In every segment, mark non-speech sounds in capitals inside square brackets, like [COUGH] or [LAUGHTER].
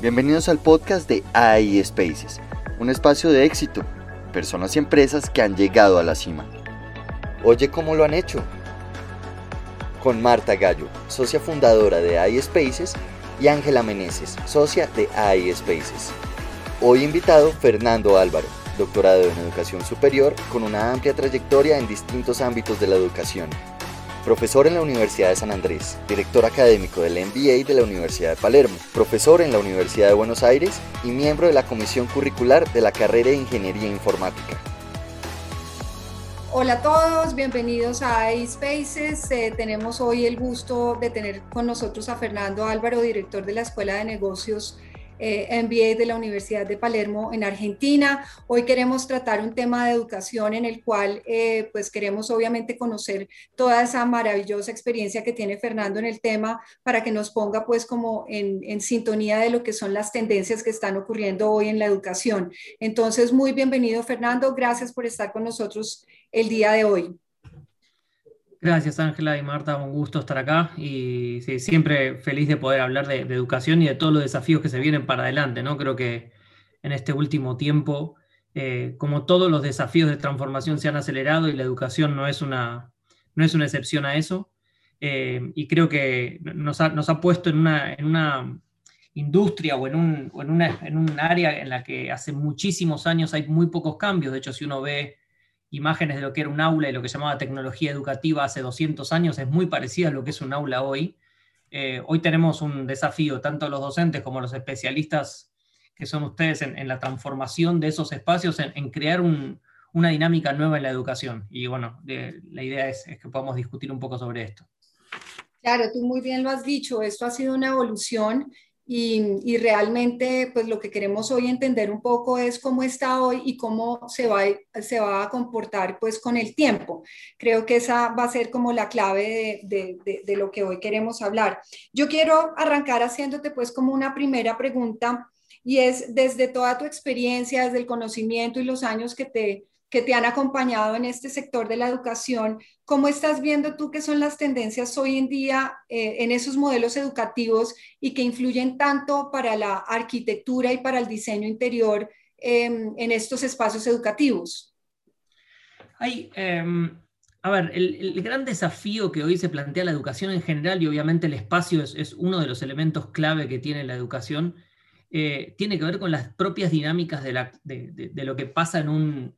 Bienvenidos al podcast de AI Spaces, un espacio de éxito, personas y empresas que han llegado a la cima. Oye cómo lo han hecho. Con Marta Gallo, socia fundadora de AI Spaces, y Ángela Meneses, socia de AI Spaces. Hoy invitado Fernando Álvaro, doctorado en educación superior con una amplia trayectoria en distintos ámbitos de la educación profesor en la Universidad de San Andrés, director académico del MBA de la Universidad de Palermo, profesor en la Universidad de Buenos Aires y miembro de la comisión curricular de la carrera de Ingeniería Informática. Hola a todos, bienvenidos a iSpaces. Eh, tenemos hoy el gusto de tener con nosotros a Fernando Álvaro, director de la Escuela de Negocios eh, de la Universidad de Palermo en Argentina. Hoy queremos tratar un tema de educación en el cual eh, pues queremos obviamente conocer toda esa maravillosa experiencia que tiene Fernando en el tema para que nos ponga pues como en sintonía de lo que son las tendencias que están ocurriendo hoy en la educación. Entonces, muy bienvenido Fernando, gracias por estar con nosotros el día de hoy. Gracias Ángela y Marta, un gusto estar acá y siempre feliz de poder hablar de, educación y de todos los desafíos que se vienen para adelante. ¿no? Creo que en este último tiempo, eh, como todos los desafíos de transformación se han acelerado y la educación no es una, no es una excepción a eso, eh, y creo que nos ha, nos ha puesto en una, en una industria o, en un, o en, una, en un área en la que hace muchísimos años hay muy pocos cambios. De hecho, si uno ve imágenes de lo que era un aula y lo que llamaba tecnología educativa hace 200 años es muy parecida a lo que es un aula hoy. Eh, hoy tenemos un desafío, tanto los docentes como los especialistas que son ustedes en, la transformación de esos espacios, en, crear una dinámica nueva en la educación. Y bueno, la idea es, es que podamos discutir un poco sobre esto. Claro, tú muy bien lo has dicho, esto ha sido una evolución y, realmente, pues lo que queremos hoy entender un poco es cómo está hoy y cómo se va, se va a comportar pues con el tiempo. Creo que esa va a ser como la clave de, de, de lo que hoy queremos hablar. Yo quiero arrancar haciéndote pues como una primera pregunta y es desde toda tu experiencia, desde el conocimiento y los años que te que te han acompañado en este sector de la educación. ¿Cómo estás viendo tú qué son las tendencias hoy en día eh, en esos modelos educativos y que influyen tanto para la arquitectura y para el diseño interior em, en estos espacios educativos? Hay, em, a ver, el, gran desafío que hoy se plantea la educación en general y obviamente el espacio es, es uno de los elementos clave que tiene la educación eh, tiene que ver con las propias dinámicas de, lo que pasa en un,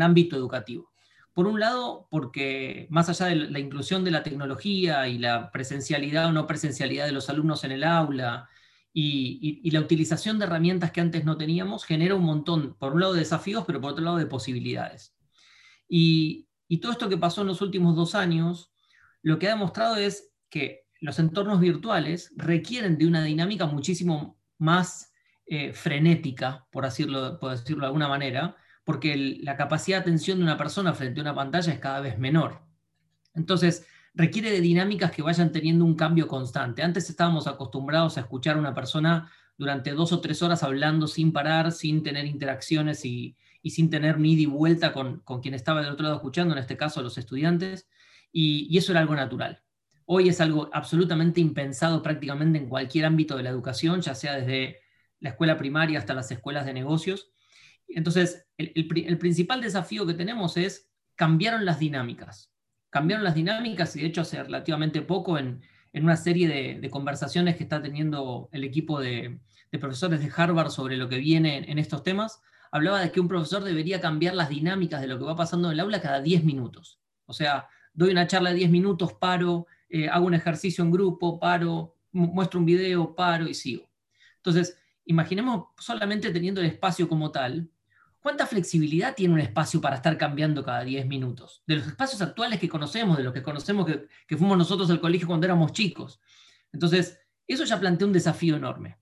ámbito educativo. Por un lado, porque más allá de la inclusión de la tecnología y la presencialidad o no presencialidad de los alumnos en el aula y, la utilización de herramientas que antes no teníamos, genera un montón, por un lado, de desafíos, pero por otro lado, de posibilidades. Y, y todo esto que pasó en los últimos dos años, lo que ha demostrado es que los entornos virtuales requieren de una dinámica muchísimo más eh, frenética, por decirlo, por decirlo de alguna manera, porque la capacidad de atención de una persona frente a una pantalla es cada vez menor. Entonces, requiere de dinámicas que vayan teniendo un cambio constante. Antes estábamos acostumbrados a escuchar a una persona durante dos o tres horas hablando sin parar, sin tener interacciones y, sin tener ni ida vuelta con, quien estaba del otro lado escuchando, en este caso los estudiantes, y eso era algo natural. Hoy es algo absolutamente impensado prácticamente en cualquier ámbito de la educación, ya sea desde la escuela primaria hasta las escuelas de negocios. Entonces, el, principal desafío que tenemos es cambiaron las dinámicas. Cambiaron las dinámicas y de hecho hace relativamente poco en, una serie de, conversaciones que está teniendo el equipo de, profesores de Harvard sobre lo que viene en, en, estos temas, hablaba de que un profesor debería cambiar las dinámicas de lo que va pasando en el aula cada 10 minutos. O sea, doy una charla de 10 minutos, paro, eh, hago un ejercicio en grupo, paro, muestro un video, paro y sigo. Entonces, imaginemos solamente teniendo el espacio como tal, ¿cuánta flexibilidad tiene un espacio para estar cambiando cada 10 minutos? De los espacios actuales que conocemos, de los que conocemos que, fuimos nosotros al colegio cuando éramos chicos. Entonces, eso ya plantea un desafío enorme.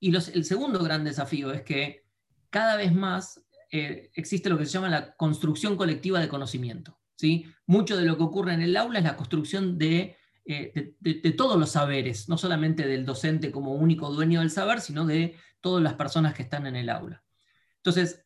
Y el segundo gran desafío es que cada vez más eh, existe lo que se llama la construcción colectiva de conocimiento. ¿Sí? Mucho de lo que ocurre en el aula es la construcción de, eh, de, todos los saberes, no solamente del docente como único dueño del saber, sino de todas las personas que están en el aula. Entonces,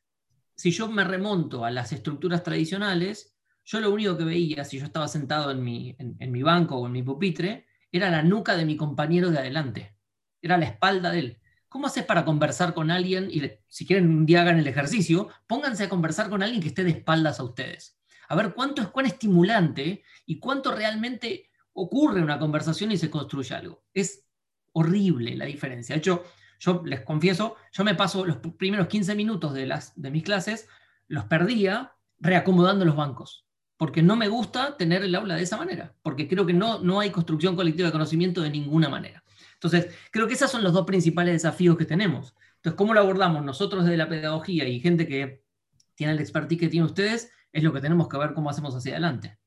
si yo me remonto a las estructuras tradicionales, yo lo único que veía, si yo estaba sentado en mi, en mi banco o en mi pupitre, era la nuca de mi compañero de adelante, era la espalda de él. ¿Cómo haces para conversar con alguien? Y si quieren un día hagan el ejercicio, pónganse a conversar con alguien que esté de espaldas a ustedes. A ver cuánto es cuán estimulante y cuánto realmente ocurre una conversación y se construye algo. Es horrible la diferencia. De hecho, yo les confieso, yo me paso los primeros 15 minutos de, las, de mis clases, los perdía reacomodando los bancos, porque no me gusta tener el aula de esa manera, porque creo que no, no hay construcción colectiva de conocimiento de ninguna manera. Entonces, creo que esos son los dos principales desafíos que tenemos. Entonces, ¿cómo lo abordamos nosotros desde la pedagogía y gente que tiene el expertise que tienen ustedes? Es lo que tenemos que ver cómo hacemos hacia adelante.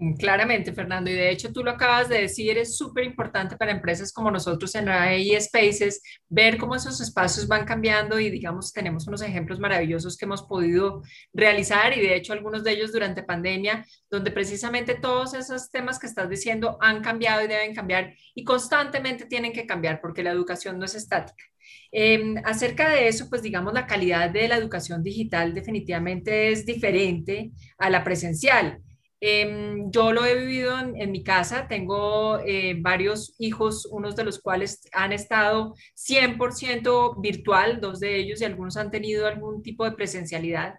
Mm, claramente, Fernando, y de hecho tú lo acabas de decir, es súper importante para empresas como nosotros en AI Spaces ver cómo esos espacios van cambiando y digamos tenemos unos ejemplos maravillosos que hemos podido realizar y de hecho algunos de ellos durante pandemia, donde precisamente todos esos temas que estás diciendo han cambiado y deben cambiar y constantemente tienen que cambiar porque la educación no es estática. Em, acerca de eso, pues digamos, la calidad de la educación digital definitivamente es diferente a la presencial. Em, yo lo he vivido en, mi casa, tengo eh, varios hijos, unos de los cuales han estado 100% virtual, dos de ellos y algunos han tenido algún tipo de presencialidad.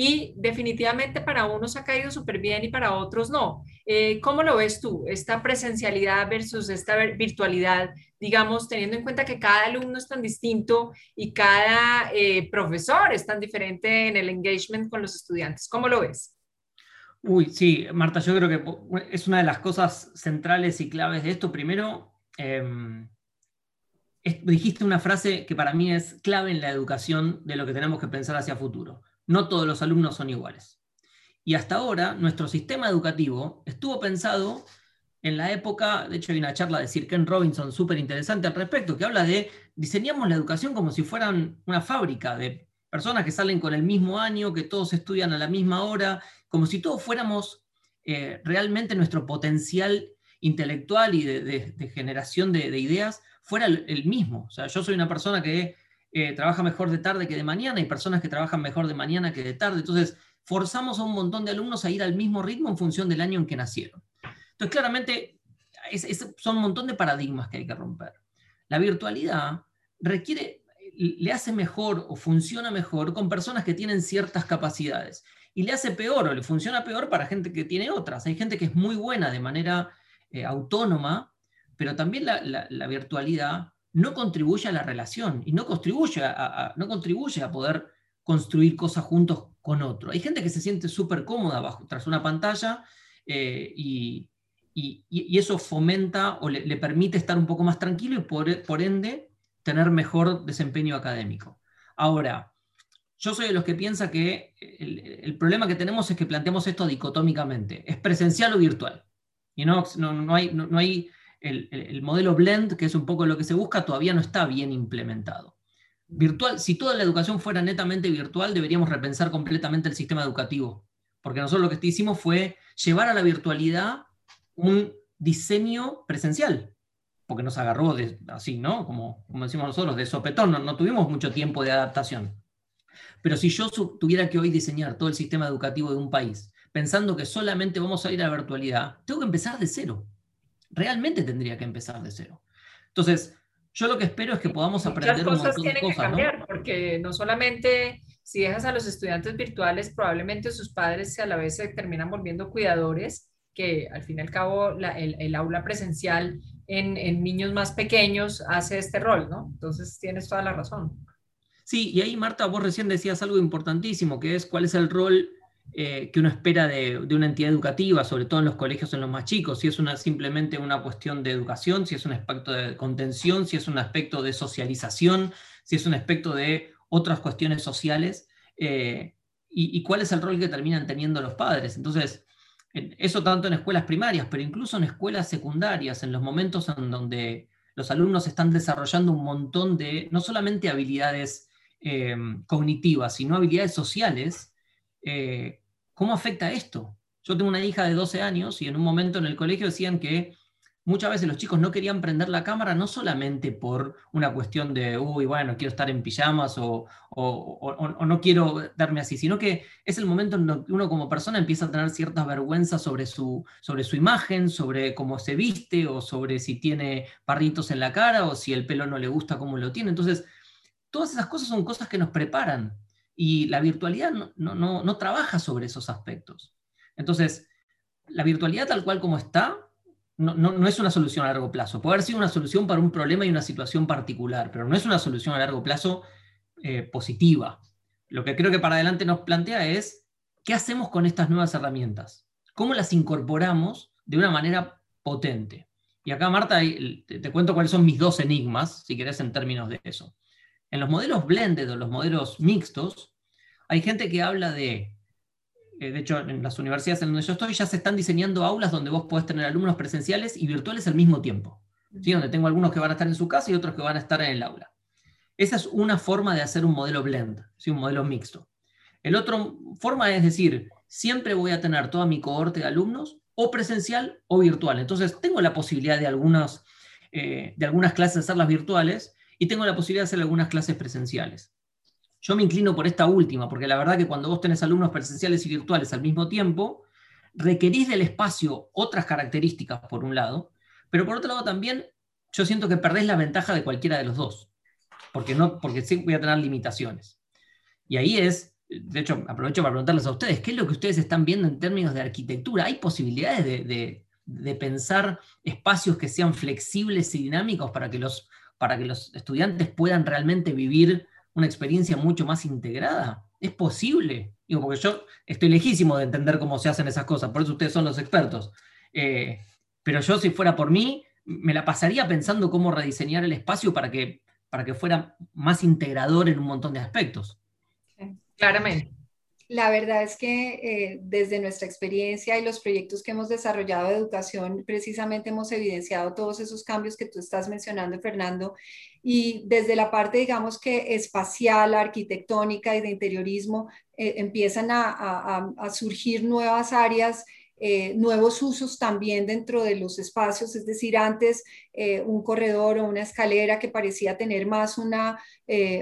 Y definitivamente para unos ha caído súper bien y para otros no. Eh, ¿Cómo lo ves tú, esta presencialidad versus esta virtualidad? Digamos, teniendo en cuenta que cada alumno es tan distinto y cada eh, profesor es tan diferente en el engagement con los estudiantes. ¿Cómo lo ves? Uy, sí, Marta, yo creo que es una de las cosas centrales y claves de esto. Primero, em, dijiste una frase que para mí es clave en la educación de lo que tenemos que pensar hacia futuro. No todos los alumnos son iguales. Y hasta ahora, nuestro sistema educativo estuvo pensado en la época, de hecho hay una charla de Sir Ken Robinson súper interesante al respecto, que habla de diseñamos la educación como si fueran una fábrica de personas que salen con el mismo año, que todos estudian a la misma hora, como si todos fuéramos eh, realmente nuestro potencial intelectual y de, generación de, ideas fuera el, mismo. O sea, yo soy una persona que eh, trabaja mejor de tarde que de mañana y personas que trabajan mejor de mañana que de tarde. Entonces, forzamos a un montón de alumnos a ir al mismo ritmo en función del año en que nacieron. Entonces, claramente, son un montón de paradigmas que hay que romper. La virtualidad requiere le hace mejor o funciona mejor con personas que tienen ciertas capacidades. Y le hace peor o le funciona peor para gente que tiene otras. Hay gente que es muy buena de manera eh, autónoma, pero también la, virtualidad no contribuye a la relación y no contribuye a, no contribuye a poder construir cosas juntos con otro. Hay gente que se siente súper cómoda bajo, tras una pantalla eh, y, eso fomenta o le, permite estar un poco más tranquilo y por ende tener mejor desempeño académico. Ahora, yo soy de los que piensa que el, problema que tenemos es que planteamos esto dicotómicamente. ¿Es presencial o virtual? Y no, no, hay, no, hay el, modelo blend, que es un poco lo que se busca, todavía no está bien implementado. Virtual, si toda la educación fuera netamente virtual, deberíamos repensar completamente el sistema educativo. Porque nosotros lo que hicimos fue llevar a la virtualidad un diseño presencial porque nos agarró así, ¿no? Como, como decimos nosotros, de sopetón, no, tuvimos mucho tiempo de adaptación. Pero si yo tuviera que hoy diseñar todo el sistema educativo de un país, pensando que solamente vamos a ir a la virtualidad, tengo que empezar de cero. Realmente tendría que empezar de cero. Entonces, yo lo que espero es que podamos aprender Muchas cosas tienen que cambiar, porque no solamente si dejas a los estudiantes virtuales, probablemente sus padres a la vez se terminan volviendo cuidadores, que al fin y al cabo el, el, aula presencial en, niños más pequeños hace este rol, ¿no? Entonces tienes toda la razón. Sí, y ahí Marta, vos recién decías algo importantísimo, que es cuál es el rol eh, que uno espera de, una entidad educativa, sobre todo en los colegios en los más chicos, si es una, simplemente una cuestión de educación, si es un aspecto de contención, si es un aspecto de socialización, si es un aspecto de otras cuestiones sociales, eh, y, cuál es el rol que terminan teniendo los padres. Entonces, eso tanto en escuelas primarias, pero incluso en escuelas secundarias, en los momentos en donde los alumnos están desarrollando un montón de, no solamente habilidades eh, cognitivas, sino habilidades sociales, eh, ¿cómo afecta esto? Yo tengo una hija de 12 años y en un momento en el colegio decían que muchas veces los chicos no querían prender la cámara no solamente por una cuestión de, uy, bueno, quiero estar en pijamas o, no quiero darme así, sino que es el momento en que uno como persona empieza a tener cierta vergüenza sobre su, sobre su imagen, sobre cómo se viste o sobre si tiene parritos en la cara o si el pelo no le gusta cómo lo tiene. Entonces, todas esas cosas son cosas que nos preparan y la virtualidad no, no, no trabaja sobre esos aspectos. Entonces, la virtualidad tal cual como está no, es una solución a largo plazo. Puede haber sido una solución para un problema y una situación particular, pero no es una solución a largo plazo eh, positiva. Lo que creo que para adelante nos plantea es, ¿qué hacemos con estas nuevas herramientas? ¿Cómo las incorporamos de una manera potente? Y acá, Marta, te, te cuento cuáles son mis dos enigmas, si querés, en términos de eso. En los modelos blended o los modelos mixtos, hay gente que habla de eh, de hecho, en las universidades en donde yo estoy ya se están diseñando aulas donde vos podés tener alumnos presenciales y virtuales al mismo tiempo. ¿sí? Donde tengo algunos que van a estar en su casa y otros que van a estar en el aula. Esa es una forma de hacer un modelo blend, ¿sí? un modelo mixto. El otro forma es decir, siempre voy a tener toda mi cohorte de alumnos o presencial o virtual. Entonces, tengo la posibilidad de algunas, eh, de algunas clases hacerlas virtuales y tengo la posibilidad de hacer algunas clases presenciales. Yo me inclino por esta última, porque la verdad que cuando vos tenés alumnos presenciales y virtuales al mismo tiempo, requerís del espacio otras características, por un lado, pero por otro lado también yo siento que perdés la ventaja de cualquiera de los dos, porque, no, porque sí voy a tener limitaciones. Y ahí es, de hecho, aprovecho para preguntarles a ustedes, ¿qué es lo que ustedes están viendo en términos de arquitectura? ¿Hay posibilidades de, de pensar espacios que sean flexibles y dinámicos para que los, para que los estudiantes puedan realmente vivir una experiencia mucho más integrada? ¿Es posible? Digo, porque yo estoy lejísimo de entender cómo se hacen esas cosas, por eso ustedes son los expertos. Eh, pero yo, si fuera por mí, me la pasaría pensando cómo rediseñar el espacio para que, para que fuera más integrador en un montón de aspectos. Claramente. La verdad es que eh, desde nuestra experiencia y los proyectos que hemos desarrollado de educación, precisamente hemos evidenciado todos esos cambios que tú estás mencionando, Fernando, y desde la parte, digamos que espacial, arquitectónica y de interiorismo, eh, empiezan a, surgir nuevas áreas. Eh, nuevos usos también dentro de los espacios, es decir, antes un corredor o una escalera que parecía tener más una,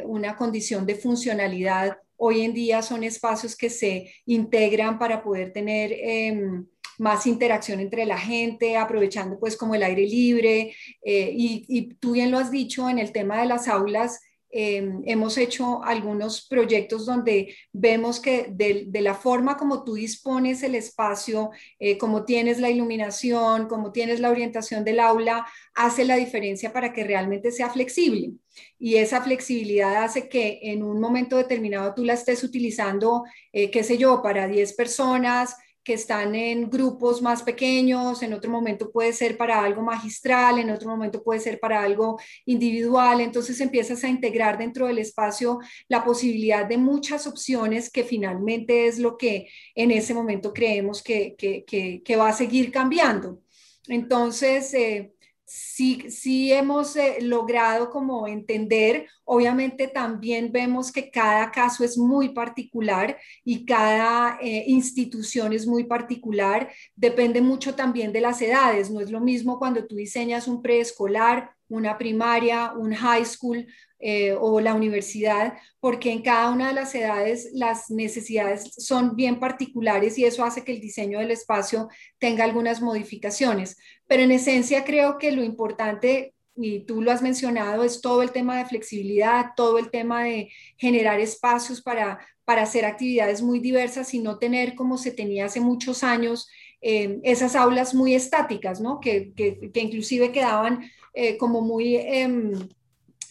una condición de funcionalidad hoy en día son espacios que se integran para poder tener em, más interacción entre la gente, aprovechando pues como el aire libre. Eh, y, y, tú bien lo has dicho en el tema de las aulas, Em, hemos hecho algunos proyectos donde vemos que de, la forma como tú dispones el espacio, eh, como tienes la iluminación, como tienes la orientación del aula, hace la diferencia para que realmente sea flexible. Y esa flexibilidad hace que en un momento determinado tú la estés utilizando, eh, qué sé yo, para 10 personas, que están en grupos más pequeños, en otro momento puede ser para algo magistral, en otro momento puede ser para algo individual, entonces empiezas a integrar dentro del espacio la posibilidad de muchas opciones que finalmente es lo que en ese momento creemos que, que, va a seguir cambiando. Entonces, eh, sí, sí hemos eh, logrado como entender, obviamente también vemos que cada caso es muy particular y cada eh, institución es muy particular, depende mucho también de las edades, no es lo mismo cuando tú diseñas un preescolar, una primaria, un high school, eh, o la universidad, porque en cada una de las edades las necesidades son bien particulares y eso hace que el diseño del espacio tenga algunas modificaciones. Pero en esencia creo que lo importante, y tú lo has mencionado, es todo el tema de flexibilidad, todo el tema de generar espacios para, para hacer actividades muy diversas y no tener como se tenía hace muchos años. Eh, esas aulas muy estáticas, ¿no? que, que, que inclusive quedaban eh, como muy em,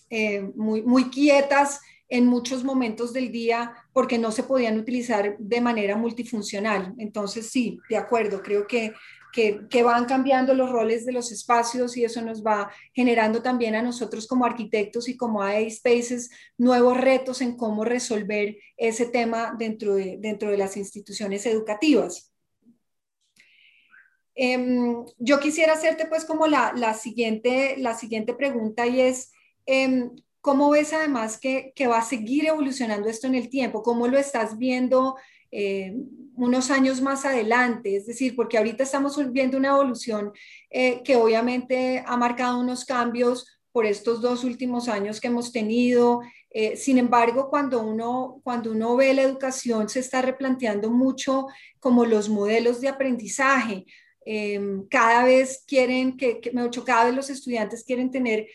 eh, muy, muy quietas en muchos momentos del día porque no se podían utilizar de manera multifuncional. Entonces, sí, de acuerdo, creo que, que, van cambiando los roles de los espacios y eso nos va generando también a nosotros como arquitectos y como AI Spaces nuevos retos en cómo resolver ese tema dentro de, dentro de las instituciones educativas. Em, yo quisiera hacerte pues como la, la, siguiente, la siguiente pregunta y es, Em, ¿cómo ves además que, va a seguir evolucionando esto en el tiempo? ¿Cómo lo estás viendo eh, unos años más adelante? Es decir, porque ahorita estamos viendo una evolución eh, que obviamente ha marcado unos cambios por estos dos últimos años que hemos tenido. Eh, sin embargo, cuando uno, cuando uno ve la educación, se está replanteando mucho como los modelos de aprendizaje. Em, cada vez quieren que, que, cada vez los estudiantes quieren tener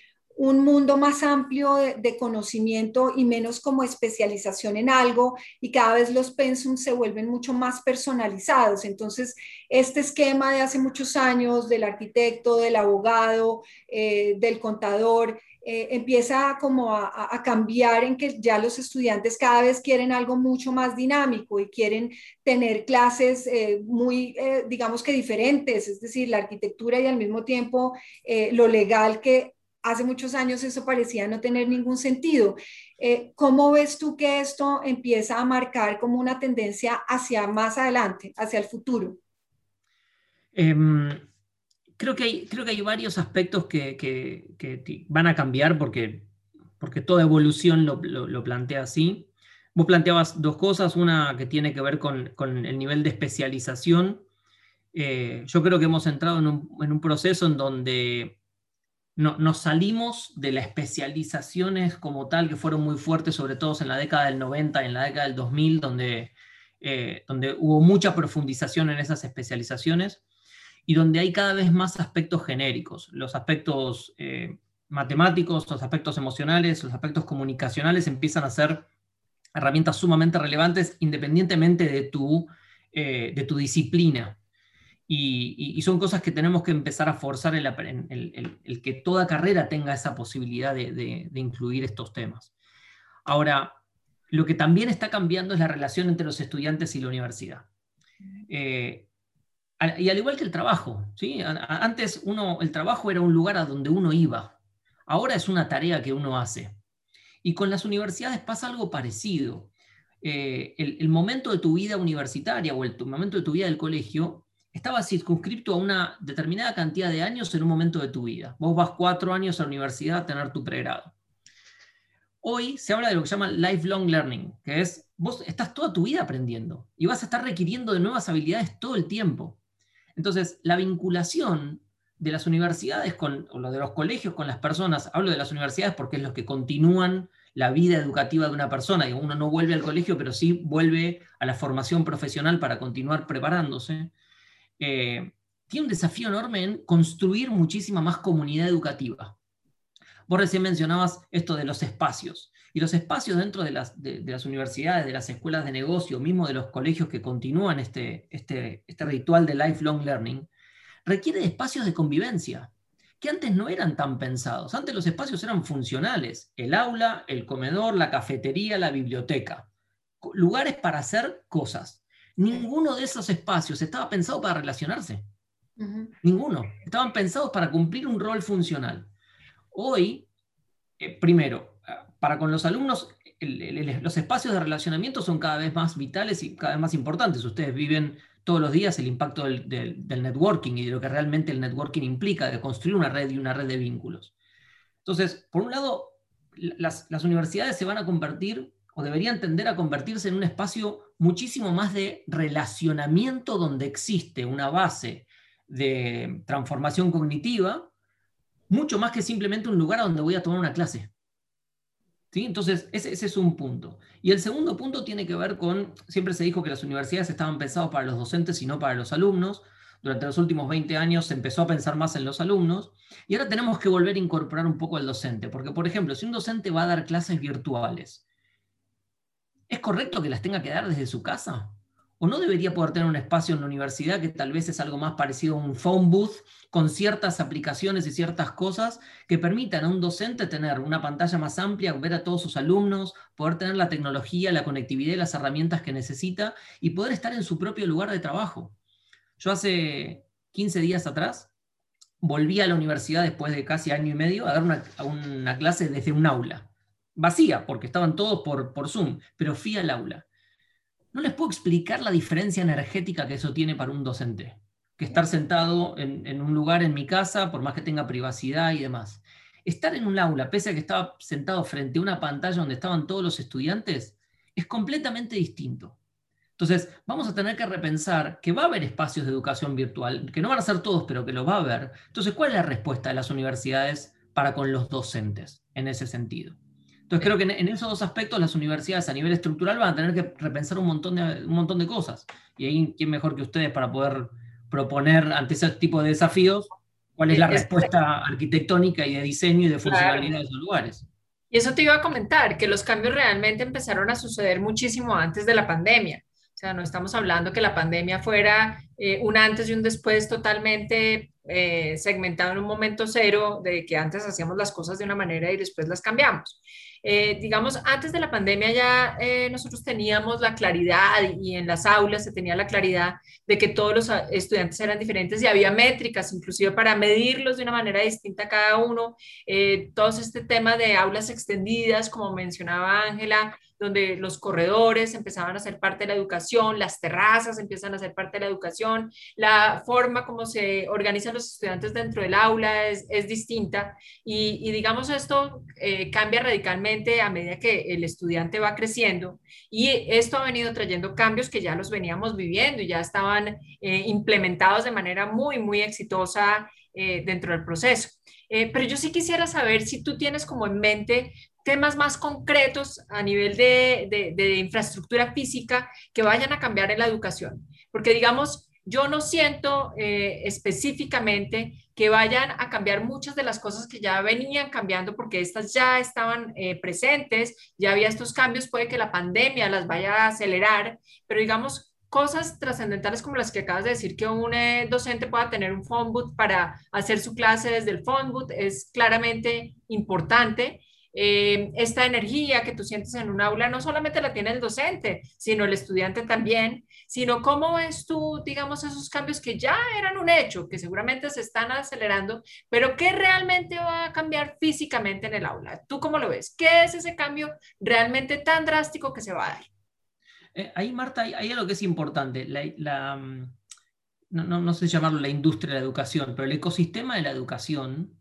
un mundo más amplio de, conocimiento y menos como especialización en algo y cada vez los pensum se vuelven mucho más personalizados. Entonces, este esquema de hace muchos años del arquitecto, del abogado, eh, del contador, eh, empieza como a, cambiar en que ya los estudiantes cada vez quieren algo mucho más dinámico y quieren tener clases eh, muy, digamos que diferentes, es decir, la arquitectura y al mismo tiempo lo legal que hace muchos años eso parecía no tener ningún sentido. Eh, ¿Cómo ves tú que esto empieza a marcar como una tendencia hacia más adelante, hacia el futuro? Em, creo, que hay, creo que hay varios aspectos que, van a cambiar porque, porque toda evolución lo, plantea así. Vos planteabas dos cosas, una que tiene que ver con, el nivel de especialización. Eh, yo creo que hemos entrado en un, en un proceso en donde no, nos salimos de las especializaciones como tal, que fueron muy fuertes, sobre todo en la década del 90 y en la década del 2000, donde, eh, donde hubo mucha profundización en esas especializaciones y donde hay cada vez más aspectos genéricos. Los aspectos eh, matemáticos, los aspectos emocionales, los aspectos comunicacionales empiezan a ser herramientas sumamente relevantes independientemente de tu, eh, de tu disciplina. Y, son cosas que tenemos que empezar a forzar el, que toda carrera tenga esa posibilidad de, incluir estos temas. Ahora, lo que también está cambiando es la relación entre los estudiantes y la universidad. Eh, y al igual que el trabajo, ¿sí? antes uno, el trabajo era un lugar a donde uno iba, ahora es una tarea que uno hace. Y con las universidades pasa algo parecido. Eh, el, momento de tu vida universitaria o el momento de tu vida del colegio estaba circunscripto a una determinada cantidad de años en un momento de tu vida. Vos vas cuatro años a la universidad a tener tu pregrado. Hoy se habla de lo que se llama lifelong learning, que es vos estás toda tu vida aprendiendo y vas a estar requiriendo de nuevas habilidades todo el tiempo. Entonces, la vinculación de las universidades con, o de los colegios con las personas, hablo de las universidades porque es lo que continúan la vida educativa de una persona. y uno no vuelve al colegio, pero sí vuelve a la formación profesional para continuar preparándose. Eh, tiene un desafío enorme en construir muchísima más comunidad educativa. Vos recién mencionabas esto de los espacios. Y los espacios dentro de las, universidades, de las escuelas de negocio, mismo de los colegios que continúan este, este, este ritual de lifelong learning, requiere de espacios de convivencia, que antes no eran tan pensados. Antes los espacios eran funcionales. El aula, el comedor, la cafetería, la biblioteca. Lugares para hacer cosas. Ninguno de esos espacios estaba pensado para relacionarse. Ninguno. Estaban pensados para cumplir un rol funcional. Hoy, eh, primero, para con los alumnos, los espacios de relacionamiento son cada vez más vitales y cada vez más importantes. Ustedes viven todos los días el impacto del, networking y de lo que realmente el networking implica, de construir una red y una red de vínculos. Entonces, por un lado, las, las universidades se van a convertir o deberían tender a convertirse en un espacio muchísimo más de relacionamiento donde existe una base de transformación cognitiva, mucho más que simplemente un lugar donde voy a tomar una clase. ¿Sí? Entonces, ese, es un punto. Y el segundo punto tiene que ver con, siempre se dijo que las universidades estaban pensadas para los docentes y no para los alumnos. Durante los últimos 20 años se empezó a pensar más en los alumnos y ahora tenemos que volver a incorporar un poco al docente, porque por ejemplo, si un docente va a dar clases virtuales, ¿Es correcto que las tenga que dar desde su casa? ¿O no debería poder tener un espacio en la universidad que tal vez es algo más parecido a un phone booth con ciertas aplicaciones y ciertas cosas que permitan a un docente tener una pantalla más amplia, ver a todos sus alumnos, poder tener la tecnología, la conectividad y las herramientas que necesita y poder estar en su propio lugar de trabajo? Yo hace 15 días atrás volví a la universidad después de casi año y medio a dar una, una clase desde un aula vacía, porque estaban todos por, por Zoom, pero fui al aula. No les puedo explicar la diferencia energética que eso tiene para un docente, que estar sentado en, un lugar en mi casa, por más que tenga privacidad y demás. estar en un aula, pese a que estaba sentado frente a una pantalla donde estaban todos los estudiantes, es completamente distinto. Entonces, vamos a tener que repensar que va a haber espacios de educación virtual, que no van a ser todos, pero que lo va a haber. Entonces, ¿cuál es la respuesta de las universidades para con los docentes en ese sentido? Entonces, creo que en, esos dos aspectos las universidades a nivel estructural van a tener que repensar un montón de, un montón de cosas. Y ahí, ¿quién mejor que ustedes para poder proponer ante ese tipo de desafíos cuál es la respuesta arquitectónica y de diseño y de funcionalidad de esos lugares? Y eso te iba a comentar, que los cambios realmente empezaron a suceder muchísimo antes de la pandemia. O sea, no estamos hablando que la pandemia fuera eh, un antes y un después totalmente eh, segmentado en un momento cero, de que antes hacíamos las cosas de una manera y después las cambiamos. Eh, digamos, antes de la pandemia ya nosotros teníamos la claridad y en las aulas se tenía la claridad de que todos los estudiantes eran diferentes y había métricas inclusive para medirlos de una manera distinta cada uno. todo este tema de aulas extendidas, como mencionaba Ángela, donde los corredores empezaban a ser parte de la educación, las terrazas empiezan a ser parte de la educación, la forma como se organizan los estudiantes dentro del aula es, distinta y, digamos esto eh, cambia radicalmente a medida que el estudiante va creciendo y esto ha venido trayendo cambios que ya los veníamos viviendo y ya estaban eh, implementados de manera muy, muy exitosa eh, dentro del proceso. pero yo sí quisiera saber si tú tienes como en mente temas más concretos a nivel de, de, infraestructura física que vayan a cambiar en la educación. Porque digamos, yo no siento eh, específicamente que vayan a cambiar muchas de las cosas que ya venían cambiando porque estas ya estaban eh, presentes, ya había estos cambios, puede que la pandemia las vaya a acelerar, pero digamos, cosas trascendentales como las que acabas de decir, que un eh, docente pueda tener un phone booth para hacer su clase desde el phone booth es claramente importante eh, esta energía que tú sientes en un aula no solamente la tiene el docente, sino el estudiante también, sino cómo ves tú, digamos, esos cambios que ya eran un hecho, que seguramente se están acelerando, pero que realmente va a cambiar físicamente en el aula. ¿Tú cómo lo ves? ¿Qué es ese cambio realmente tan drástico que se va a dar? Eh, ahí, Marta, hay, algo que es importante. La, mm, no, no, no sé llamarlo la industria de la educación, pero el ecosistema de la educación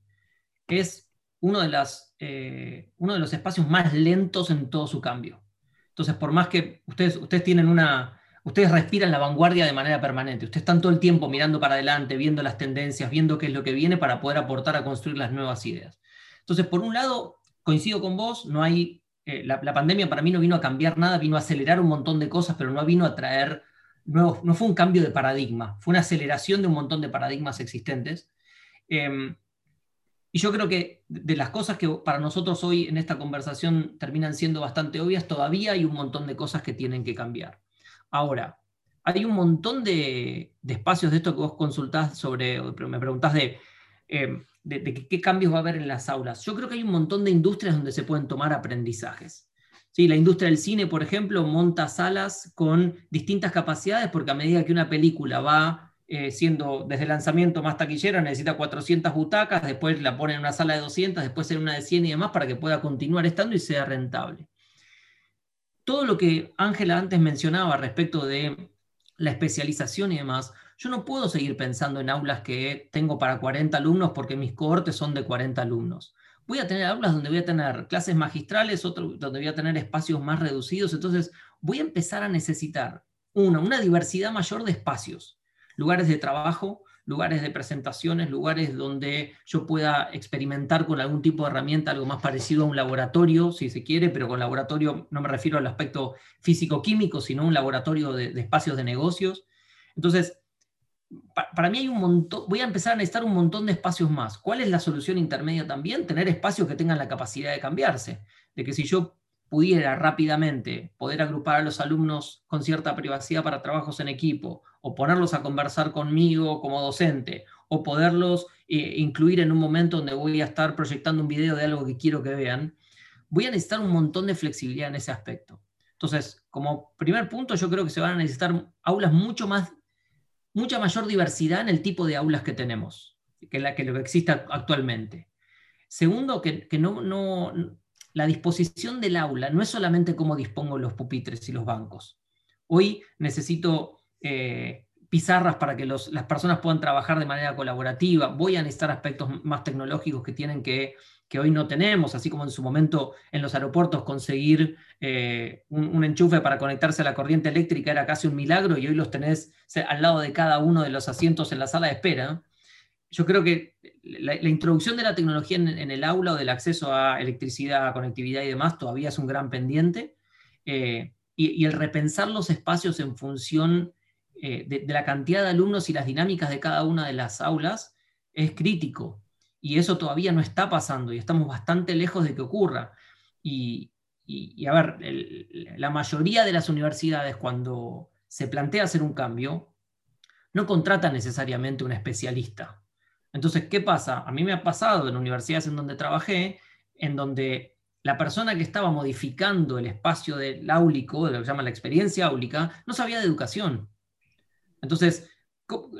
es uno de, las, eh, uno de los espacios más lentos en todo su cambio. Entonces, por más que ustedes, ustedes tienen una, ustedes respiran la vanguardia de manera permanente, ustedes están todo el tiempo mirando para adelante, viendo las tendencias, viendo qué es lo que viene para poder aportar a construir las nuevas ideas. Entonces, por un lado, coincido con vos, no hay, eh, la, pandemia para mí no vino a cambiar nada, vino a acelerar un montón de cosas, pero no vino a traer nuevos, no fue un cambio de paradigma, fue una aceleración de un montón de paradigmas existentes. Em, y yo creo que de las cosas que para nosotros hoy en esta conversación terminan siendo bastante obvias, todavía hay un montón de cosas que tienen que cambiar. Ahora, hay un montón de, espacios de esto que vos consultás sobre, me preguntás de, eh, de, qué cambios va a haber en las aulas. Yo creo que hay un montón de industrias donde se pueden tomar aprendizajes. Sí, la industria del cine, por ejemplo, monta salas con distintas capacidades porque a medida que una película va eh, siendo desde el lanzamiento más taquillera, necesita 400 butacas, después la pone en una sala de 200, después en una de 100 y demás para que pueda continuar estando y sea rentable. Todo lo que Ángela antes mencionaba respecto de la especialización y demás, yo no puedo seguir pensando en aulas que tengo para 40 alumnos porque mis cohortes son de 40 alumnos. Voy a tener aulas donde voy a tener clases magistrales, otro, donde voy a tener espacios más reducidos, entonces voy a empezar a necesitar, una, una diversidad mayor de espacios lugares de trabajo, lugares de presentaciones, lugares donde yo pueda experimentar con algún tipo de herramienta, algo más parecido a un laboratorio, si se quiere, pero con laboratorio no me refiero al aspecto físico-químico, sino un laboratorio de, espacios de negocios. Entonces, para mí hay un montón, voy a empezar a necesitar un montón de espacios más. ¿Cuál es la solución intermedia también? Tener espacios que tengan la capacidad de cambiarse. De que si yo pudiera rápidamente poder agrupar a los alumnos con cierta privacidad para trabajos en equipo, o ponerlos a conversar conmigo como docente, o poderlos eh, incluir en un momento donde voy a estar proyectando un video de algo que quiero que vean, voy a necesitar un montón de flexibilidad en ese aspecto. Entonces, como primer punto, yo creo que se van a necesitar aulas mucho más, mucha mayor diversidad en el tipo de aulas que tenemos, que, la, que lo que existe actualmente. Segundo, que, no, no, la disposición del aula no es solamente cómo dispongo los pupitres y los bancos. Hoy necesito eh, pizarras para que las personas puedan trabajar de manera colaborativa, voy a necesitar aspectos más tecnológicos que tienen que, hoy no tenemos, así como en su momento en los aeropuertos conseguir eh, un, enchufe para conectarse a la corriente eléctrica era casi un milagro y hoy los tenés al lado de cada uno de los asientos en la sala de espera. Yo creo que la, introducción de la tecnología en, el aula o del acceso a electricidad, conectividad y demás todavía es un gran pendiente. Eh, y, el repensar los espacios en función eh, de, la cantidad de alumnos y las dinámicas de cada una de las aulas es crítico. Y eso todavía no está pasando y estamos bastante lejos de que ocurra. Y, a ver, la mayoría de las universidades cuando se plantea hacer un cambio, no contratan necesariamente un especialista. Entonces, ¿qué pasa? A mí me ha pasado en universidades en donde trabajé, en donde la persona que estaba modificando el espacio del áulico, de lo que se llama la experiencia áulica, no sabía de educación. Entonces,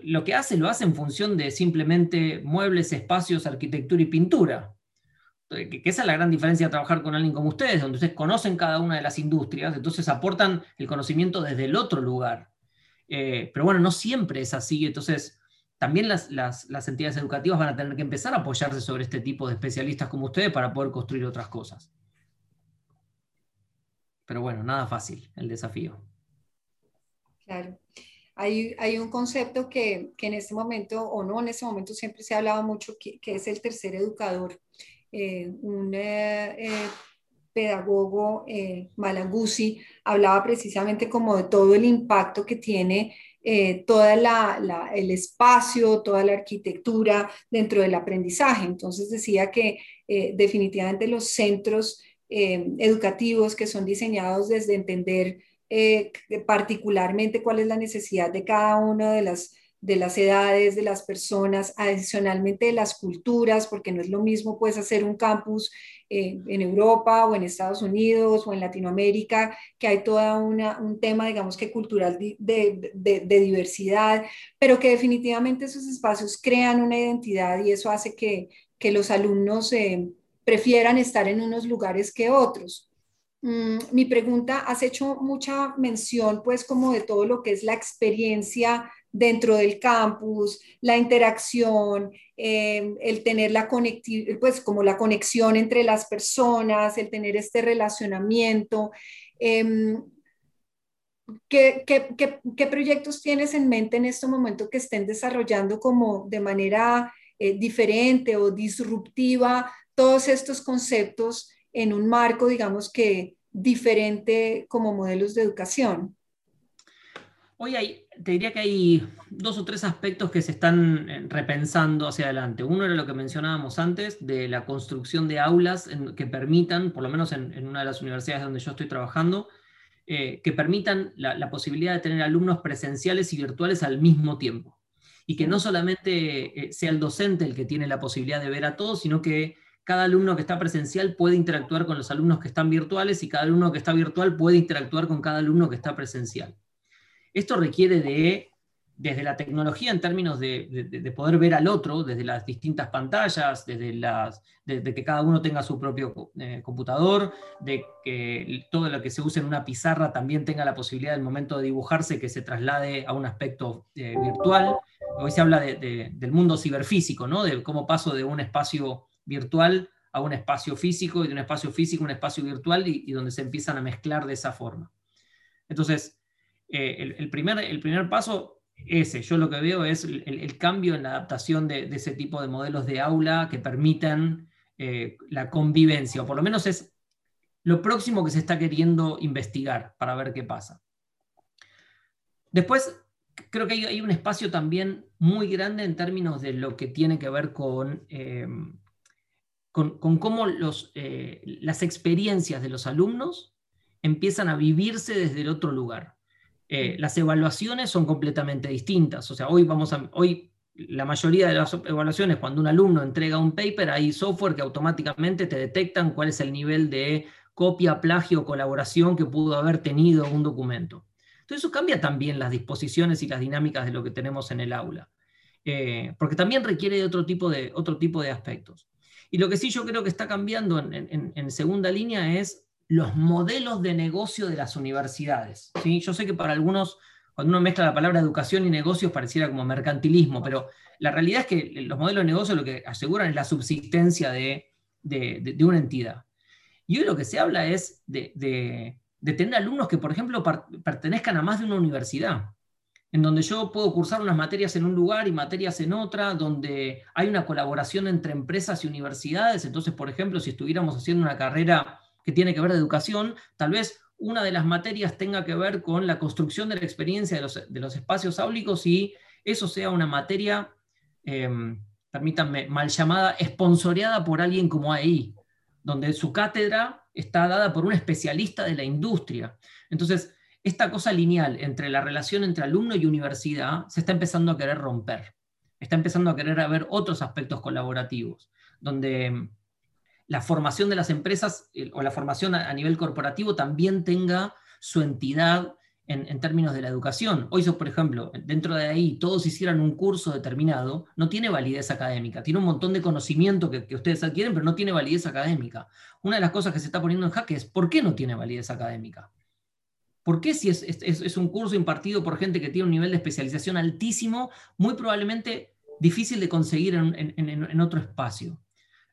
lo que hace lo hace en función de simplemente muebles, espacios, arquitectura y pintura. Que, esa es la gran diferencia de trabajar con alguien como ustedes, donde ustedes conocen cada una de las industrias, entonces aportan el conocimiento desde el otro lugar. Eh, pero bueno, no siempre es así, entonces también las, las, entidades educativas van a tener que empezar a apoyarse sobre este tipo de especialistas como ustedes para poder construir otras cosas. Pero bueno, nada fácil el desafío. Claro. Hay, hay un concepto que, que, en este momento, o no en este momento, siempre se ha hablado mucho, que, que es el tercer educador. Eh, un eh, eh, pedagogo, Malaguzzi, hablaba precisamente como de todo el impacto que tiene eh, todo el espacio, toda la arquitectura dentro del aprendizaje. Entonces decía que eh, definitivamente los centros eh, educativos que son diseñados desde entender particularmente cuál es la necesidad de cada una de las de las edades de las personas, adicionalmente de las culturas, porque no es lo mismo puedes hacer un campus eh, en Europa o en Estados Unidos o en Latinoamérica, que hay todo un tema, digamos que cultural de, diversidad, pero que definitivamente esos espacios crean una identidad y eso hace que, los alumnos eh, prefieran estar en unos lugares que otros. Mm, mi pregunta, has hecho mucha mención pues como de todo lo que es la experiencia dentro del campus, la interacción, eh, el tener la conectividad, pues como la conexión entre las personas, el tener este relacionamiento. Em, ¿qué, proyectos tienes en mente en este momento que estén desarrollando como de manera eh, diferente o disruptiva todos estos conceptos en un marco, digamos que diferente como modelos de educación? Hoy hay, te diría que hay dos o tres aspectos que se están eh, repensando hacia adelante. Uno era lo que mencionábamos antes, de la construcción de aulas que permitan, por lo menos en, una de las universidades donde yo estoy trabajando, eh, que permitan la, posibilidad de tener alumnos presenciales y virtuales al mismo tiempo. Y que no solamente eh, sea el docente el que tiene la posibilidad de ver a todos, sino que cada alumno que está presencial puede interactuar con los alumnos que están virtuales y cada alumno que está virtual puede interactuar con cada alumno que está presencial. Esto requiere de, desde la tecnología en términos de, poder ver al otro, desde las distintas pantallas, desde las, de, que cada uno tenga su propio eh, computador, de que todo lo que se use en una pizarra también tenga la posibilidad del momento de dibujarse que se traslade a un aspecto eh, virtual. Hoy se habla del mundo ciberfísico, ¿no? de cómo paso de un espacio virtual a un espacio físico y de un espacio físico a un espacio virtual y donde se empiezan a mezclar de esa forma. Entonces, eh, el, primer, el primer paso, ese, yo lo que veo es el, cambio en la adaptación de, ese tipo de modelos de aula que permitan eh, la convivencia, o por lo menos es lo próximo que se está queriendo investigar para ver qué pasa. Después, creo que hay, un espacio también muy grande en términos de lo que tiene que ver con, eh, con, cómo los, las experiencias de los alumnos empiezan a vivirse desde el otro lugar. Eh, las evaluaciones son completamente distintas. O sea, hoy vamos a, hoy la mayoría de las evaluaciones, cuando un alumno entrega un paper, hay software que automáticamente te detectan cuál es el nivel de copia, plagio colaboración que pudo haber tenido un documento. Entonces eso cambia también las disposiciones y las dinámicas de lo que tenemos en el aula, eh, porque también requiere de otro, tipo de otro tipo de aspectos. Y lo que sí yo creo que está cambiando en segunda línea es los modelos de negocio de las universidades. ¿sí? Yo sé que para algunos, cuando uno mezcla la palabra educación y negocios pareciera como mercantilismo, pero la realidad es que los modelos de negocio lo que aseguran es la subsistencia de, una entidad. Y hoy lo que se habla es de, tener alumnos que, por ejemplo, pertenezcan a más de una universidad, en donde yo puedo cursar unas materias en un lugar y materias en otra, donde hay una colaboración entre empresas y universidades. Entonces, por ejemplo, si estuviéramos haciendo una carrera que tiene que ver de educación, tal vez una de las materias tenga que ver con la construcción de la experiencia de los, espacios áulicos y eso sea una materia, em, permítanme, mal llamada, esponsoreada por alguien como AI, donde su cátedra está dada por un especialista de la industria. Entonces, esta cosa lineal entre la relación entre alumno y universidad se está empezando a querer romper. Está empezando a querer haber otros aspectos colaborativos, donde em, la formación de las empresas eh, o la formación a, nivel corporativo también tenga su entidad en, términos de la educación. Hoy, por ejemplo, dentro de ahí todos hicieran un curso determinado, no tiene validez académica, tiene un montón de conocimiento que, ustedes adquieren, pero no tiene validez académica. Una de las cosas que se está poniendo en jaque es ¿por qué no tiene validez académica? ¿Por qué si es, un curso impartido por gente que tiene un nivel de especialización altísimo, muy probablemente difícil de conseguir en, en otro espacio?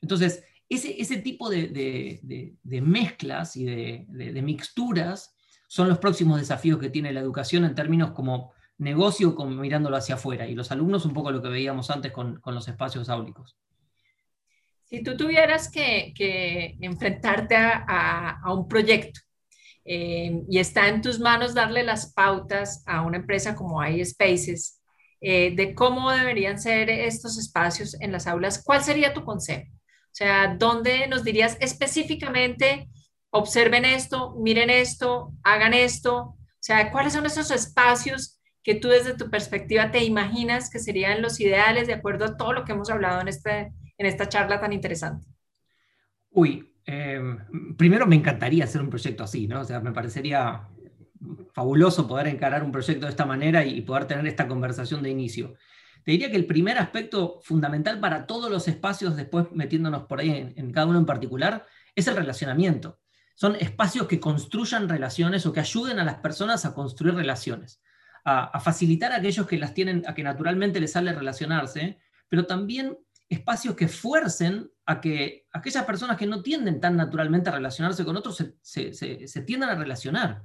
Entonces, ese, tipo de, mezclas y de, mixturas son los próximos desafíos que tiene la educación en términos como negocio, como mirándolo hacia afuera. Y los alumnos, un poco lo que veíamos antes con, los espacios áulicos. Si tú tuvieras que, enfrentarte a, un proyecto eh, y está en tus manos darle las pautas a una empresa como iSpaces eh, de cómo deberían ser estos espacios en las aulas, ¿cuál sería tu consejo? O sea, ¿dónde nos dirías específicamente, observen esto, miren esto, hagan esto? O sea, ¿cuáles son esos espacios que tú desde tu perspectiva te imaginas que serían los ideales de acuerdo a todo lo que hemos hablado en, este, en esta charla tan interesante? Uy, eh, primero me encantaría hacer un proyecto así, ¿no? O sea, me parecería fabuloso poder encarar un proyecto de esta manera y poder tener esta conversación de inicio. Te diría que el primer aspecto fundamental para todos los espacios, después metiéndonos por ahí en, cada uno en particular, es el relacionamiento. Son espacios que construyan relaciones o que ayuden a las personas a construir relaciones, a, facilitar a aquellos que las tienen, a que naturalmente les sale relacionarse, pero también espacios que fuercen a que aquellas personas que no tienden tan naturalmente a relacionarse con otros se, tiendan a relacionar.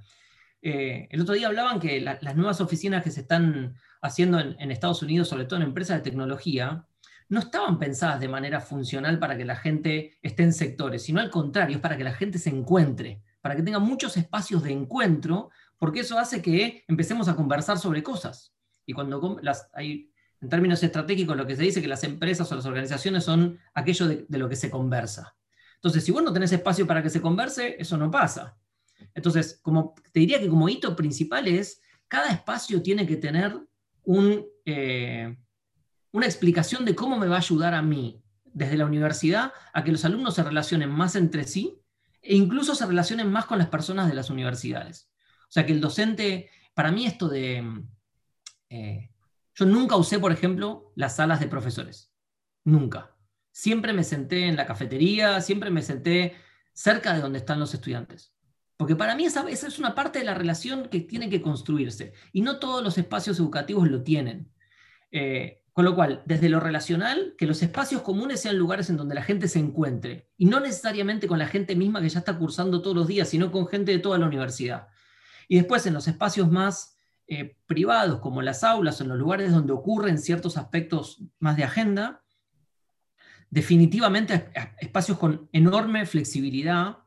Eh, el otro día hablaban que las nuevas oficinas que se están haciendo en, Estados Unidos, sobre todo en empresas de tecnología, no estaban pensadas de manera funcional para que la gente esté en sectores, sino al contrario, es para que la gente se encuentre, para que tenga muchos espacios de encuentro, porque eso hace que empecemos a conversar sobre cosas. Y cuando las, hay, en términos estratégicos, lo que se dice que las empresas o las organizaciones son aquello de, de lo que se conversa. Entonces, si vos no tenés espacio para que se converse, eso no pasa. Entonces, como, te diría que como hito principal es, cada espacio tiene que tener eh, una explicación de cómo me va a ayudar a mí desde la universidad a que los alumnos se relacionen más entre sí e incluso se relacionen más con las personas de las universidades. O sea, que el docente, para mí esto de... Eh, yo nunca usé, por ejemplo, las salas de profesores. Nunca. Siempre me senté en la cafetería, siempre me senté cerca de donde están los estudiantes. Porque para mí esa, es una parte de la relación que tiene que construirse y no todos los espacios educativos lo tienen. Eh, con lo cual, desde lo relacional, que los espacios comunes sean lugares en donde la gente se encuentre y no necesariamente con la gente misma que ya está cursando todos los días, sino con gente de toda la universidad. Y después en los espacios más eh, privados, como las aulas en los lugares donde ocurren ciertos aspectos más de agenda, definitivamente espacios con enorme flexibilidad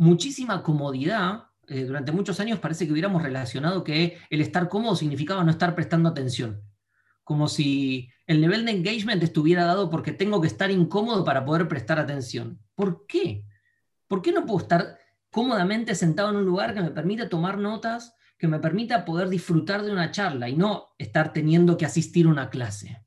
muchísima comodidad. Eh, durante muchos años parece que hubiéramos relacionado que el estar cómodo significaba no estar prestando atención. Como si el nivel de engagement estuviera dado porque tengo que estar incómodo para poder prestar atención. ¿Por qué? ¿Por qué no puedo estar cómodamente sentado en un lugar que me permita tomar notas, que me permita poder disfrutar de una charla y no estar teniendo que asistir a una clase?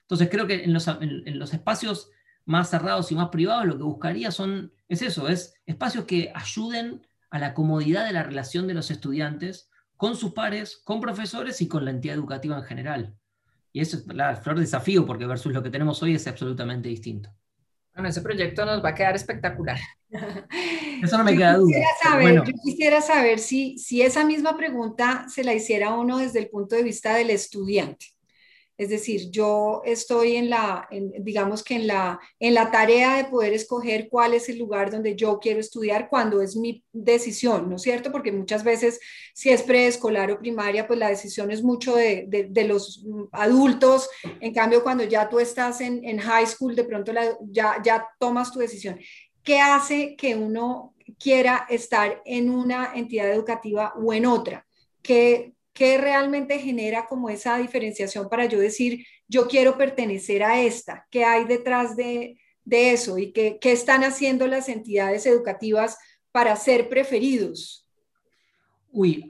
Entonces creo que en los, en los espacios más cerrados y más privados, lo que buscaría son, es eso, es espacios que ayuden a la comodidad de la relación de los estudiantes con sus pares, con profesores y con la entidad educativa en general. Y eso es la flor desafío, porque versus lo que tenemos hoy es absolutamente distinto. Bueno, ese proyecto nos va a quedar espectacular. [LAUGHS] Eso no me queda duda. Yo quisiera saber si, si esa misma pregunta se la hiciera uno desde el punto de vista del estudiante. Es decir, yo estoy en la, digamos que en la, en la tarea de poder escoger cuál es el lugar donde yo quiero estudiar cuando es mi decisión, ¿no es cierto? Porque muchas veces, si es preescolar o primaria, pues la decisión es mucho de, de, los adultos. En cambio, cuando ya tú estás en, en high school, de pronto ya, ya tomas tu decisión. ¿Qué hace que uno quiera estar en una entidad educativa o en otra? ¿Qué, ¿Qué realmente genera como esa diferenciación para yo decir, yo quiero pertenecer a esta? ¿Qué hay detrás de, eso? ¿Y qué, están haciendo las entidades educativas para ser preferidos? Uy,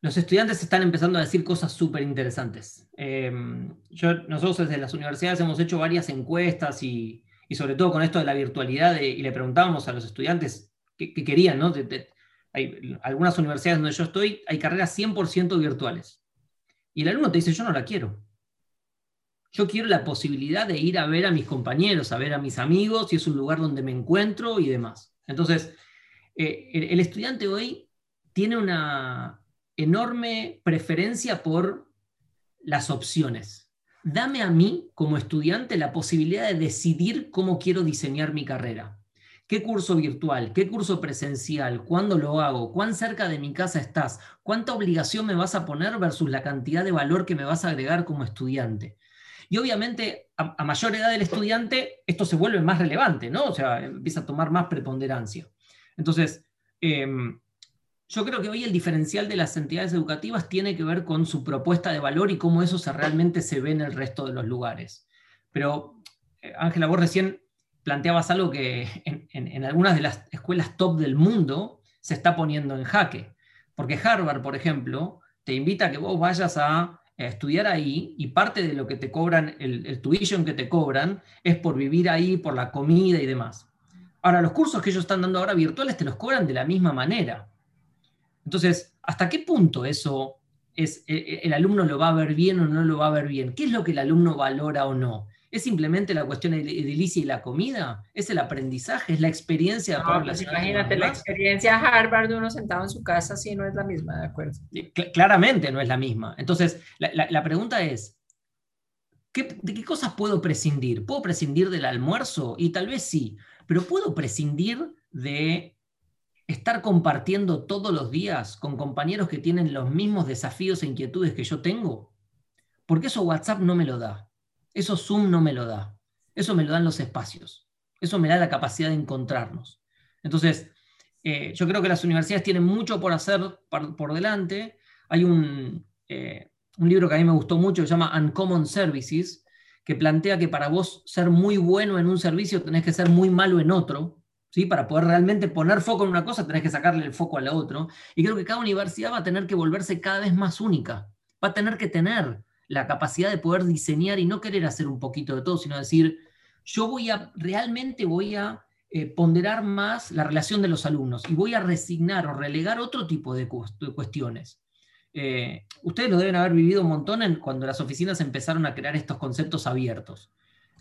los estudiantes están empezando a decir cosas súper interesantes. Em, nosotros desde las universidades hemos hecho varias encuestas y, sobre todo con esto de la virtualidad y le preguntábamos a los estudiantes qué, querían, ¿no? Hay algunas universidades donde yo estoy, hay carreras 100% virtuales. Y el alumno te dice, yo no la quiero. Yo quiero la posibilidad de ir a ver a mis compañeros, a ver a mis amigos, si es un lugar donde me encuentro y demás. Entonces, eh, el, estudiante hoy tiene una enorme preferencia por las opciones. Dame a mí, como estudiante, la posibilidad de decidir cómo quiero diseñar mi carrera. ¿Qué curso virtual? ¿Qué curso presencial? ¿Cuándo lo hago? ¿Cuán cerca de mi casa estás? ¿Cuánta obligación me vas a poner versus la cantidad de valor que me vas a agregar como estudiante? Y obviamente, a, mayor edad del estudiante, esto se vuelve más relevante, ¿no? O sea, empieza a tomar más preponderancia. Entonces, em, yo creo que hoy el diferencial de las entidades educativas tiene que ver con su propuesta de valor y cómo eso se realmente se ve en el resto de los lugares. Pero, eh, Ángela, vos recién planteabas algo que [LAUGHS] en, algunas de las escuelas top del mundo se está poniendo en jaque. Porque Harvard, por ejemplo, te invita a que vos vayas a, estudiar ahí y parte de lo que te cobran, el, el tuition que te cobran, es por vivir ahí, por la comida y demás. Ahora, los cursos que ellos están dando ahora virtuales te los cobran de la misma manera. Entonces, ¿hasta qué punto eso es, e, e, el alumno lo va a ver bien o no lo va a ver bien? ¿Qué es lo que el alumno valora o no? ¿Es simplemente la cuestión edilicia y la comida? ¿Es el aprendizaje? ¿Es la experiencia? No, pues imagínate, la experiencia Harvard de uno sentado en su casa sí no es la misma, ¿de acuerdo? claramente no es la misma. Entonces, la, pregunta es, ¿de qué cosas puedo prescindir? ¿Puedo prescindir del almuerzo? Y tal vez sí, pero ¿puedo prescindir de estar compartiendo todos los días con compañeros que tienen los mismos desafíos e inquietudes que yo tengo? Porque eso WhatsApp no me lo da. Eso Zoom no me lo da. Eso me lo dan los espacios. Eso me da la capacidad de encontrarnos. Entonces, eh, yo creo que las universidades tienen mucho por hacer por, delante. Hay un, eh, un, libro que a mí me gustó mucho, que se llama Uncommon Services, que plantea que para vos ser muy bueno en un servicio tenés que ser muy malo en otro. ¿Sí? Para poder realmente poner foco en una cosa, tenés que sacarle el foco a la otra. Y creo que cada universidad va a tener que volverse cada vez más única. Va a tener que tener la capacidad de poder diseñar y no querer hacer un poquito de todo, sino decir, yo voy a, realmente voy a eh, ponderar más la relación de los alumnos y voy a resignar o relegar otro tipo de, cuestiones. Eh, ustedes lo deben haber vivido un montón en, cuando las oficinas empezaron a crear estos conceptos abiertos.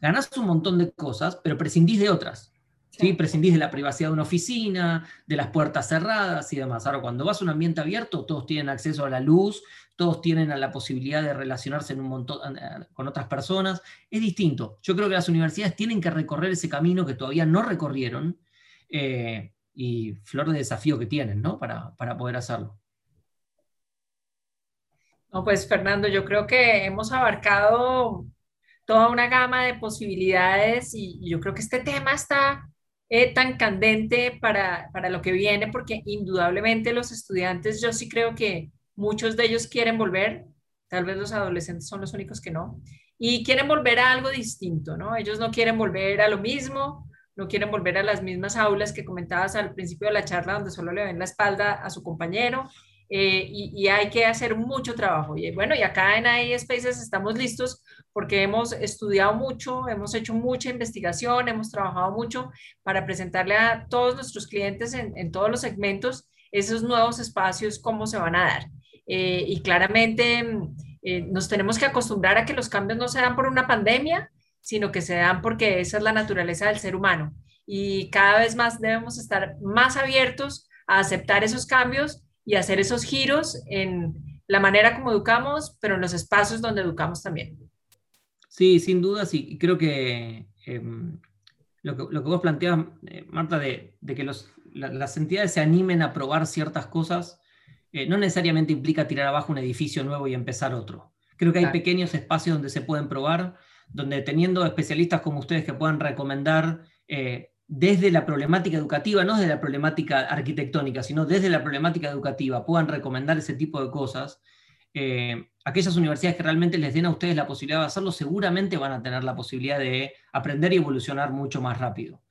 Ganás un montón de cosas, pero prescindís de otras. ¿sí? Prescindís de la privacidad de una oficina, de las puertas cerradas y demás. Ahora, cuando vas a un ambiente abierto, todos tienen acceso a la luz, todos tienen la posibilidad de relacionarse en un montón, con otras personas. Es distinto. Yo creo que las universidades tienen que recorrer ese camino que todavía no recorrieron eh, y flor de desafío que tienen ¿no? para, para poder hacerlo. No, pues Fernando, yo creo que hemos abarcado toda una gama de posibilidades y yo creo que este tema está eh, tan candente para, para, lo que viene, porque indudablemente los estudiantes, yo sí creo que Muchos de ellos quieren volver, tal vez los adolescentes son los únicos que no, y quieren volver a algo distinto, ¿no? Ellos no quieren volver a lo mismo, no quieren volver a las mismas aulas que comentabas al principio de la charla, donde solo le ven la espalda a su compañero, eh, y, hay que hacer mucho trabajo. Y bueno, y acá en AI Spaces estamos listos porque hemos estudiado mucho, hemos hecho mucha investigación, hemos trabajado mucho para presentarle a todos nuestros clientes en, en todos los segmentos esos nuevos espacios, cómo se van a dar. Eh, y claramente eh, nos tenemos que acostumbrar a que los cambios no se dan por una pandemia, sino que se dan porque esa es la naturaleza del ser humano. Y cada vez más debemos estar más abiertos a aceptar esos cambios y hacer esos giros en la manera como educamos, pero en los espacios donde educamos también. Sí, sin duda, sí. Creo que em, lo, que lo, que vos planteas, eh, Marta, de, que las entidades se animen a probar ciertas cosas, eh, no necesariamente implica tirar abajo un edificio nuevo y empezar otro. Creo que hay pequeños espacios donde se pueden probar, donde teniendo especialistas como ustedes que puedan recomendar eh, desde la problemática educativa, no desde la problemática arquitectónica, sino desde la problemática educativa, puedan recomendar ese tipo de cosas, eh, aquellas universidades que realmente les den a ustedes la posibilidad de hacerlo, seguramente van a tener la posibilidad de aprender y evolucionar mucho más rápido.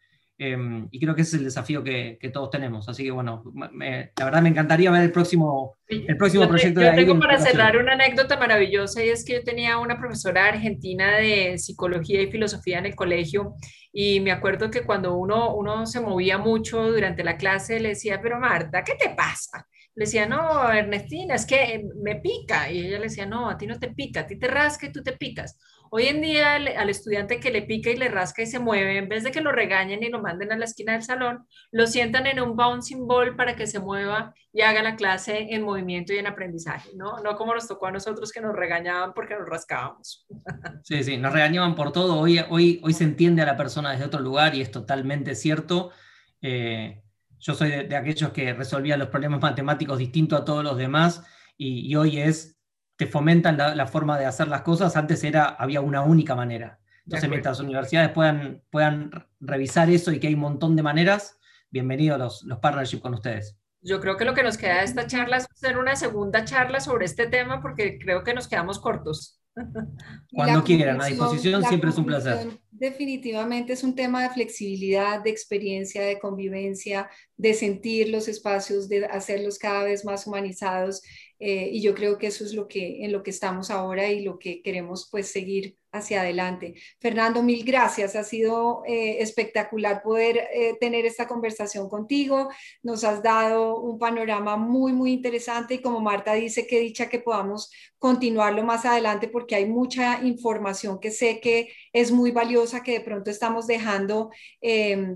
Em, y creo que ese es el desafío que, todos tenemos. Así que bueno, la verdad me encantaría ver el próximo, el próximo proyecto yo tengo para cerrar una anécdota maravillosa y es que yo tenía una profesora argentina de psicología y filosofía en el colegio y me acuerdo que cuando uno, uno se movía mucho durante la clase le decía, pero Marta, ¿qué te pasa? Le decía, no, Ernestina, es que me pica. Y ella le decía, no, a ti no te pica, a ti te rasca y tú te picas. Hoy en día al, estudiante que le pica y le rasca y se mueve, en vez de que lo regañen y lo manden a la esquina del salón, lo sientan en un bouncing ball para que se mueva y haga la clase en movimiento y en aprendizaje, ¿no? No como nos tocó a nosotros que nos regañaban porque nos rascábamos. [LAUGHS] Sí, sí, nos regañaban por todo. Hoy, hoy, hoy se entiende a la persona desde otro lugar y es totalmente cierto. Eh, yo soy de, aquellos que resolvían los problemas matemáticos distinto a todos los demás y hoy es te fomentan la, forma de hacer las cosas, antes era, había una única manera. Entonces, mientras las universidades puedan, puedan revisar eso y que hay un montón de maneras, bienvenidos los, los partnerships con ustedes. Yo creo que lo que nos queda de esta charla es hacer una segunda charla sobre este tema porque creo que nos quedamos cortos. [LAUGHS] Cuando quieran, a disposición, siempre es un placer. Definitivamente es un tema de flexibilidad, de experiencia, de convivencia, de sentir los espacios, de hacerlos cada vez más humanizados eh, y yo creo que eso es lo que, en lo que estamos ahora y lo que queremos pues seguir hacia adelante. Fernando, mil gracias. Ha sido eh, espectacular poder eh, tener esta conversación contigo. Nos has dado un panorama muy, muy interesante y como Marta dice, qué dicha que podamos continuarlo más adelante porque hay mucha información que sé que es muy valiosa que de pronto estamos dejando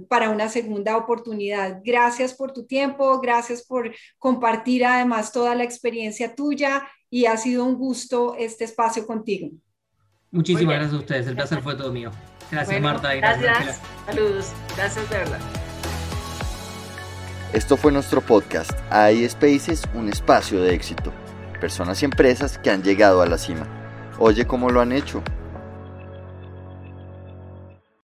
para una segunda oportunidad. Gracias por tu tiempo, gracias por compartir además toda la experiencia tuya y ha sido un gusto este espacio contigo. Muchísimas gracias a ustedes, el placer fue todo mío. Gracias Marta. gracias. Saludos. Gracias de verdad. Esto fue nuestro podcast AI Spaces, un espacio de éxito. Personas y empresas que han llegado a la cima. Oye cómo lo han hecho.